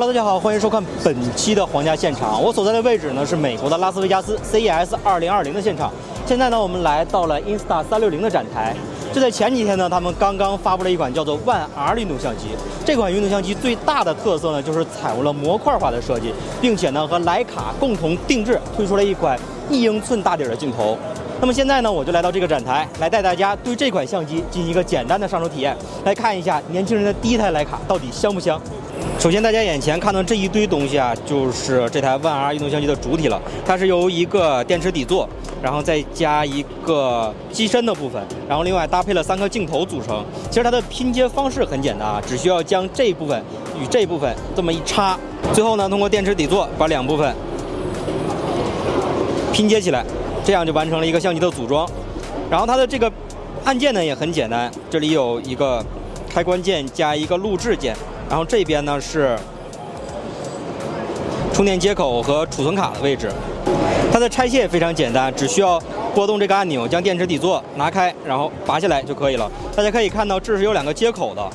Hello，大家好，欢迎收看本期的皇家现场。我所在的位置呢是美国的拉斯维加斯 CES 2020的现场。现在呢，我们来到了 Insta 360的展台。就在前几天呢，他们刚刚发布了一款叫做 One R 运动相机。这款运动相机最大的特色呢，就是采用了模块化的设计，并且呢和徕卡共同定制推出了一款一英寸大底的镜头。那么现在呢，我就来到这个展台，来带大家对这款相机进行一个简单的上手体验，来看一下年轻人的第一台徕卡到底香不香。首先，大家眼前看到这一堆东西啊，就是这台万 R 运动相机的主体了。它是由一个电池底座，然后再加一个机身的部分，然后另外搭配了三个镜头组成。其实它的拼接方式很简单啊，只需要将这部分与这部分这么一插，最后呢，通过电池底座把两部分拼接起来，这样就完成了一个相机的组装。然后它的这个按键呢也很简单，这里有一个开关键加一个录制键。然后这边呢是充电接口和储存卡的位置，它的拆卸也非常简单，只需要拨动这个按钮，将电池底座拿开，然后拔下来就可以了。大家可以看到，这是有两个接口的。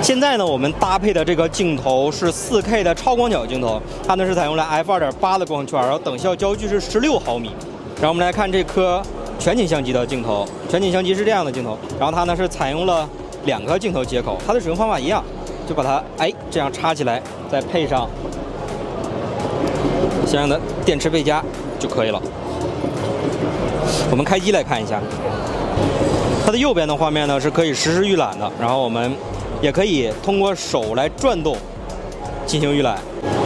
现在呢，我们搭配的这个镜头是 4K 的超广角镜头，它呢是采用了 f2.8 的光圈，然后等效焦距是16毫米。然后我们来看这颗全景相机的镜头，全景相机是这样的镜头，然后它呢是采用了两个镜头接口，它的使用方法一样。就把它哎这样插起来，再配上相应的电池背夹就可以了。我们开机来看一下，它的右边的画面呢是可以实时预览的，然后我们也可以通过手来转动进行预览。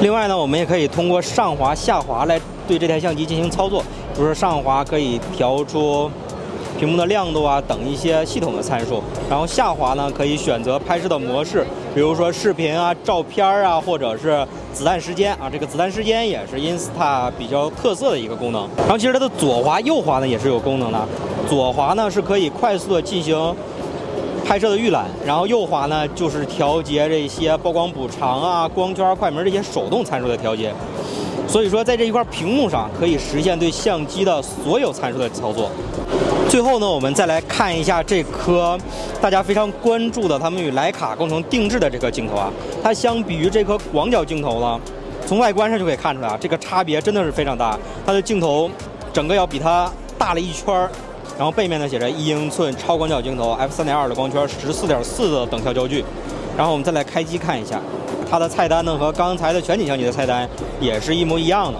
另外呢，我们也可以通过上滑、下滑来对这台相机进行操作，比如说上滑可以调出。屏幕的亮度啊等一些系统的参数，然后下滑呢可以选择拍摄的模式，比如说视频啊、照片啊，或者是子弹时间啊。这个子弹时间也是 Insta 比较特色的一个功能。然后其实它的左滑、右滑呢也是有功能的，左滑呢是可以快速的进行拍摄的预览，然后右滑呢就是调节这些曝光补偿啊、光圈、快门这些手动参数的调节。所以说在这一块屏幕上可以实现对相机的所有参数的操作。最后呢，我们再来看一下这颗大家非常关注的，他们与徕卡共同定制的这颗镜头啊，它相比于这颗广角镜头呢，从外观上就可以看出来啊，这个差别真的是非常大。它的镜头整个要比它大了一圈儿，然后背面呢写着一英寸超广角镜头，f 三点二的光圈，十四点四的等效焦距。然后我们再来开机看一下，它的菜单呢和刚才的全景相机的菜单也是一模一样的。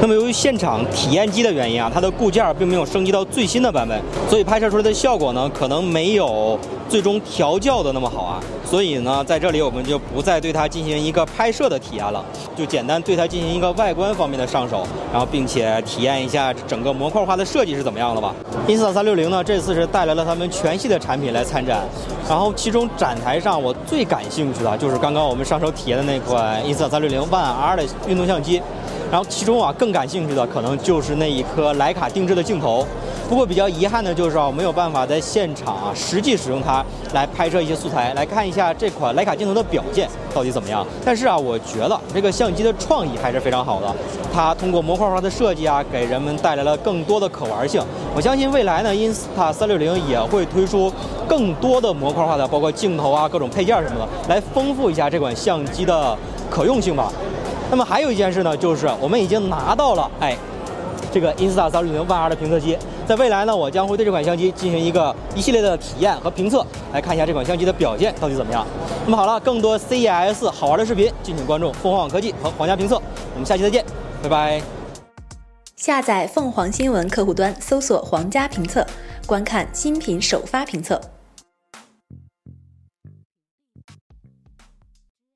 那么由于现场体验机的原因啊，它的固件并没有升级到最新的版本，所以拍摄出来的效果呢，可能没有最终调教的那么好啊。所以呢，在这里我们就不再对它进行一个拍摄的体验了，就简单对它进行一个外观方面的上手，然后并且体验一下整个模块化的设计是怎么样的吧。Insta 360呢，这次是带来了他们全系的产品来参展，然后其中展台上我最感兴趣的就是刚刚我们上手体验的那款 Insta 360 One R 的运动相机。然后其中啊更更感兴趣的可能就是那一颗徕卡定制的镜头，不过比较遗憾的就是啊没有办法在现场啊实际使用它来拍摄一些素材，来看一下这款徕卡镜头的表现到底怎么样。但是啊我觉得这个相机的创意还是非常好的，它通过模块化的设计啊给人们带来了更多的可玩性。我相信未来呢，Insta 360也会推出更多的模块化的，包括镜头啊各种配件什么的，来丰富一下这款相机的可用性吧。那么还有一件事呢，就是我们已经拿到了哎，这个 Insta 360 One R 的评测机，在未来呢，我将会对这款相机进行一个一系列的体验和评测，来看一下这款相机的表现到底怎么样。那么好了，更多 CES 好玩的视频，敬请关注凤凰网科技和皇家评测。我们下期再见，拜拜。下载凤凰新闻客户端，搜索“皇家评测”，观看新品首发评测。